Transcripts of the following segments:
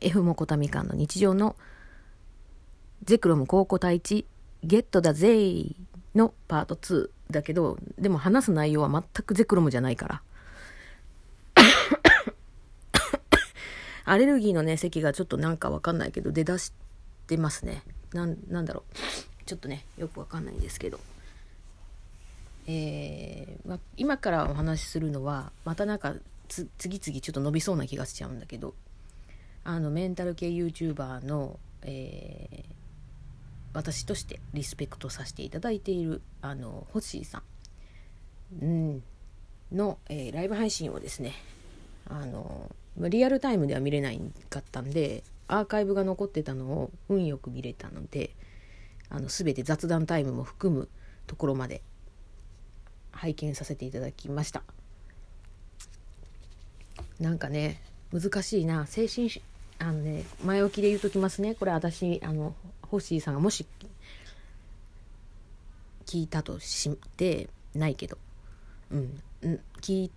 F もこたみかんの日常のゼクロム高校対一ゲットだぜーのパート2だけど、でも話す内容は全くゼクロムじゃないから。アレルギーのね、席がちょっとなんかわかんないけど出だしてますね。なん、なんだろう。ちょっとね、よくわかんないんですけど。えー、ま、今からお話しするのは、またなんか次々ちょっと伸びそうな気がしちゃうんだけど、あの、メンタル系 YouTuber の、えー、私としてリスペクトさせていただいているあのホッシーさん、うん、の、えー、ライブ配信をですねあのリアルタイムでは見れないかったんでアーカイブが残ってたのを運よく見れたのであの全て雑談タイムも含むところまで拝見させていただきました。なんかね難しいな。精神あのね前置きで言うときますねこれ私あのホッシーさんがもし聞いたとしてないけど、うん、聞い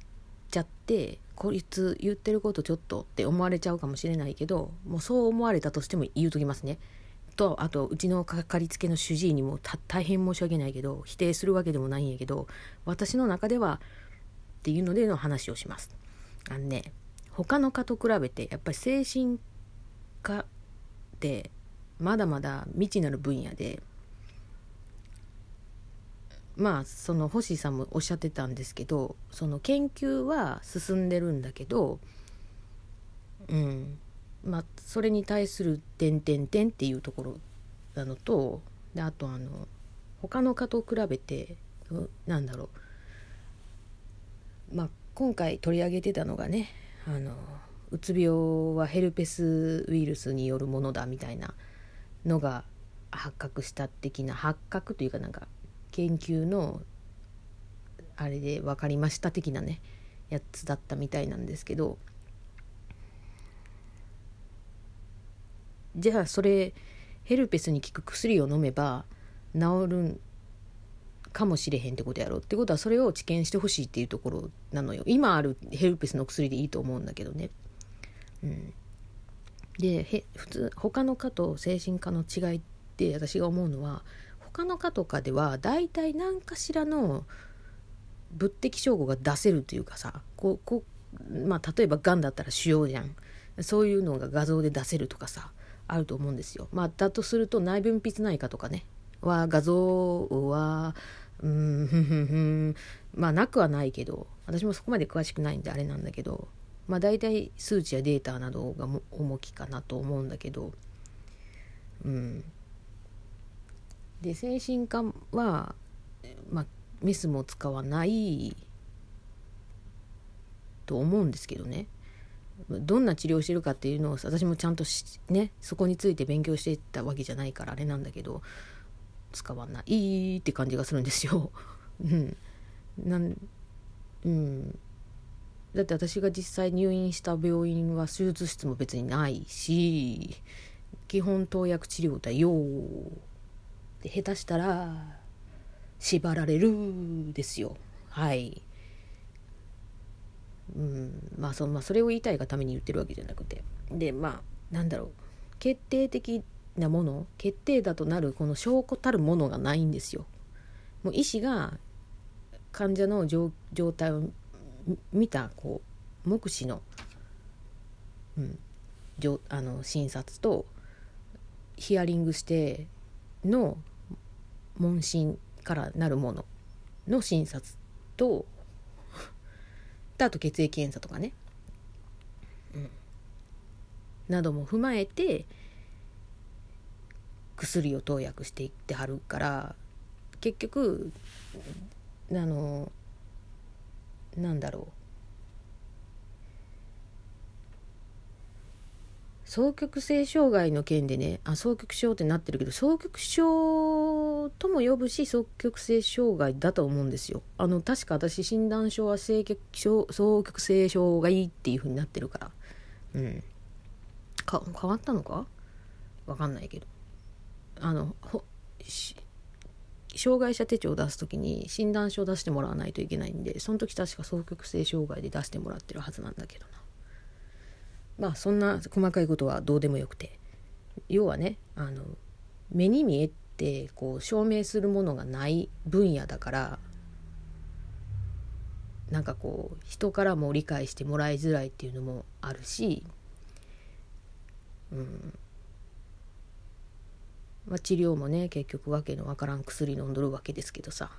ちゃってこいつ言ってることちょっとって思われちゃうかもしれないけどもうそう思われたとしても言うときますね。とあとうちのかかりつけの主治医にも大変申し訳ないけど否定するわけでもないんやけど私の中ではっていうのでの話をします。あのね他の科と比べてやっぱり精神科ってまだまだ未知なる分野でまあその星さんもおっしゃってたんですけどその研究は進んでるんだけどうん。まあそれに対する「点点点」っていうところなのとであとあの他の科と比べてなんだろう。まあ今回取り上げてたのがねあのうつ病はヘルペスウイルスによるものだみたいなのが発覚した的な発覚というかなんか研究のあれで分かりました的なねやつだったみたいなんですけど。じゃあそれヘルペスに効く薬を飲めば治るんかもしれへんってことやろってことはそれを治験してほしいっていうところなのよ。今あるヘルペスの薬でいいと思うんだけどね。うん。でへ普通他の科と精神科の違いって私が思うのは他の科とかでは大体何かしらの物的証拠が出せるというかさこうこ、まあ、例えばがんだったら腫瘍じゃん。そういうのが画像で出せるとかさあると思うんですよ。まあ、だとすると内分泌内科とかね。は画像はうんふんふんふん。まあなくはないけど私もそこまで詳しくないんであれなんだけどまあ大体数値やデータなどが重きかなと思うんだけどうん。で精神科は、まあ、メスも使わないと思うんですけどね。どんな治療してるかっていうのを私もちゃんとねそこについて勉強してたわけじゃないからあれなんだけど使わないって感じがするんですよ。うん、なんうん。だって私が実際入院した病院は手術室も別にないし基本投薬治療だよで下手したら縛られるですよ。はい。うん。まあそ,、まあ、それを言いたいがために言ってるわけじゃなくて。でまあなんだろう。決定的なもの決定だとなるこの証拠たるものがないんですよ。もう医師が患者の状態を見たこう目視の,、うん、あの診察とヒアリングしての問診からなるものの診察とあと血液検査とかね、うん、なども踏まえて薬を投薬していってはるから結局あのなんだろう。双極性障害の件でねあ双極症ってなってるけど双極症とも呼ぶし双極性障害だと思うんですよ。あの確か私診断書は双極症双極性障害っていう風になってるから。うん。か変わったのか？わかんないけど。あのほ障害者手帳を出す時に診断書を出してもらわないといけないんでその時確か双極性障害で出してもらってるはずなんだけどな。まあそんな細かいことはどうでもよくて。要はねあの目に見えてこう証明するものがない分野だからなんかこう人からも理解してもらいづらいっていうのもあるし、うん。まあ、治療もね結局わけのわからん薬飲んどるわけですけどさ。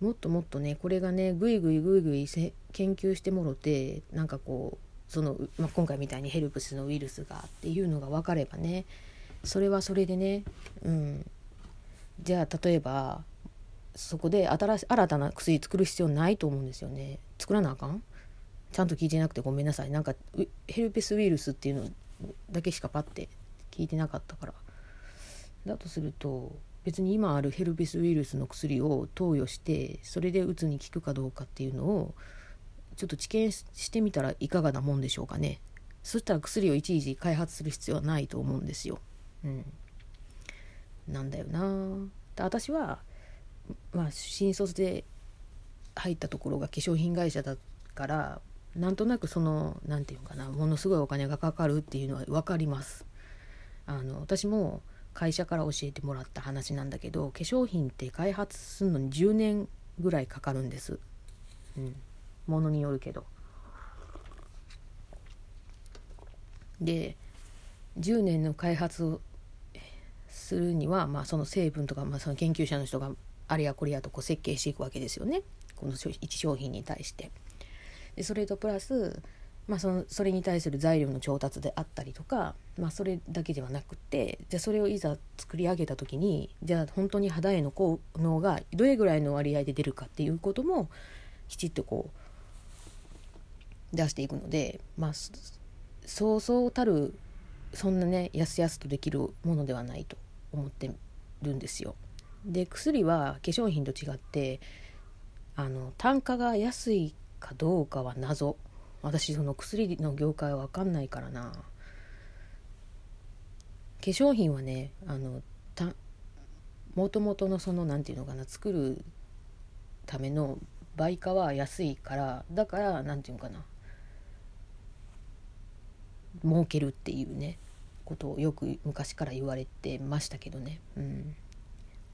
もっともっとねこれがねぐいぐいぐいぐい研究してもろてなんかこうその、まあ、今回みたいにヘルプスのウイルスがっていうのが分かればねそれはそれでね、うん、じゃあ例えばそこで新し新たな薬作る必要ないと思うんですよね。作らなあかん？ちゃんと聞いてなくてごめんなさい。なんかヘルペスウイルスっていうのだけしかパッて聞いてなかったからだとすると別に今あるヘルペスウイルスの薬を投与してそれでうつに効くかどうかっていうのをちょっと治験してみたらいかがなもんでしょうかねそしたら薬をいちいち開発する必要はないと思うんですよ。うん、なんだよなで私はまあ新卒で入ったところが化粧品会社だからなんとなくその何て言うかなものすごいお金がかかるっていうのは分かります。あの私も会社から教えてもらった話なんだけど化粧品って開発するのに10年ぐらいかかるんです。うん、ものによるけど。で10年の開発をするには、まあ、その成分とか、まあ、その研究者の人があれやこれやとこう設計していくわけですよねこの一商品に対して。でそれとプラス、まあ、そのそれに対する材料の調達であったりとか、まあ、それだけではなくてじゃあそれをいざ作り上げた時にじゃあ本当に肌への効能がどれぐらいの割合で出るかっていうこともきちっとこう出していくのでまあそうそうたるそんなねやすやすとできるものではないと思ってるんですよ。で薬は化粧品と違ってあの単価が安いかどうかは謎私その薬の業界は分かんないからな。化粧品はねあのたもともとのその何て言うのかな作るための売価は安いからだから何て言うのかな。儲けるっていうねことをよく昔から言われてましたけどね。うん。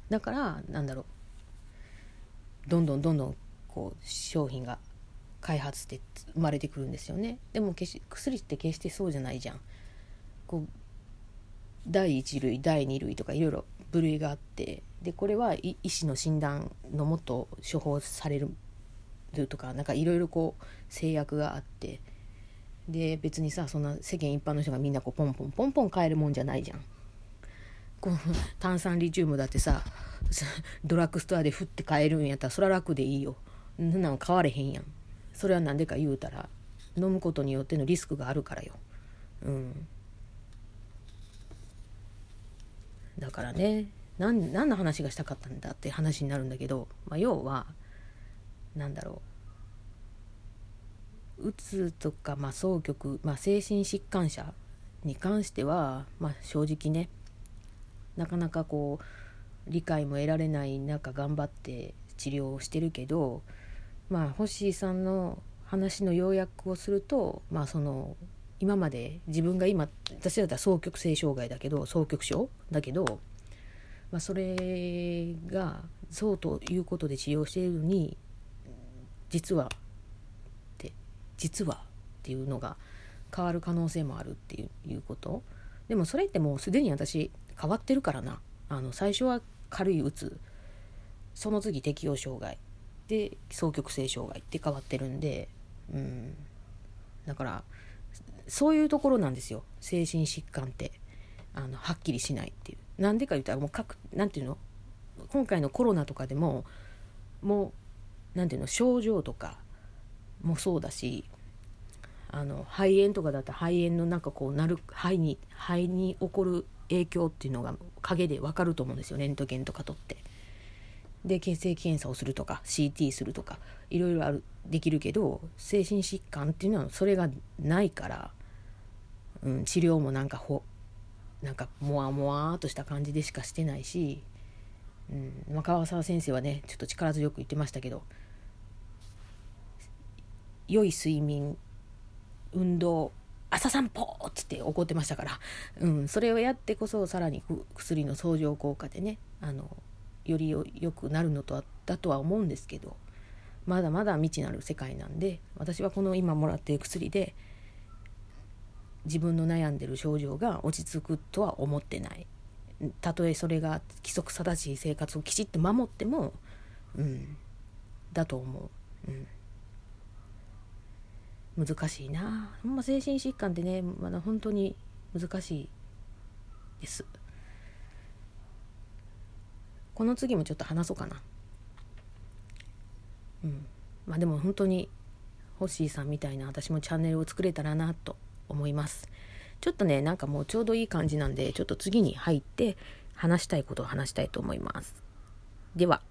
だからなんだろう。どんどんどんどんこう商品が開発して生まれてくるんですよね。でも決し薬って決してそうじゃないじゃん。こう第1類第2類とかいろいろ部類があって。でこれは医師の診断のもと処方されるとかなんかいろいろこう制約があって。で別にさそんな世間一般の人がみんなこうポンポンポンポン買えるもんじゃないじゃん。この 炭酸リチウムだってさ ドラッグストアで振って買えるんやったらそれは楽でいいよ。そんなの買われへんやん。それは何でか言うたら飲むことによってのリスクがあるからよ。うん。だからね何何の話がしたかったんだって話になるんだけど、まあ、要は何だろう。うつとか、まあ、双極、まあ、精神疾患者に関しては、まあ、正直ねなかなかこう理解も得られない中頑張って治療をしてるけどまあ星さんの話の要約をするとまあその今まで自分が今私だったら双極性障害だけど双極症だけど、まあ、それがそうということで治療しているのに実はって実はっていうのが変わる可能性もあるっていうこと。でもそれってもうすでに私変わってるからな。あの最初は軽いうつその次適応障害。で双極性障害って変わってるんでうん。だからそういうところなんですよ。精神疾患って。あのはっきりしないっていう。なんでか言ったらもう各なんていうの？今回のコロナとかでももうなんていうの？症状とかもそうだしあの肺炎とかだったら肺炎のなんかこうなる肺に肺に起こる影響っていうのが陰で分かると思うんですよ。レントゲンとか取って。で血液検査をするとか CT するとかいろいろあるできるけど精神疾患っていうのはそれがないから、うん、治療もなんかほなんかもわもわっとした感じでしかしてないし、うんまあ、川沢先生はねちょっと力強く言ってましたけど良い睡眠運動朝散歩っつって怒ってましたから、うん、それをやってこそさらに薬の相乗効果でねあのより良くなるのとだとは思うんですけどまだまだ未知なる世界なんで私はこの今もらっている薬で自分の悩んでる症状が落ち着くとは思ってない。たとえそれが規則正しい生活をきちっと守ってもうんだと思う、うん、難しいな。ほんま精神疾患ってねまだ本当に難しいです。この次もちょっと話そうかな。うん。まあでも本当にホッシーさんみたいな私もチャンネルを作れたらなと思います。ちょっとねなんかもうちょうどいい感じなんでちょっと次に入って話したいことを話したいと思います。では。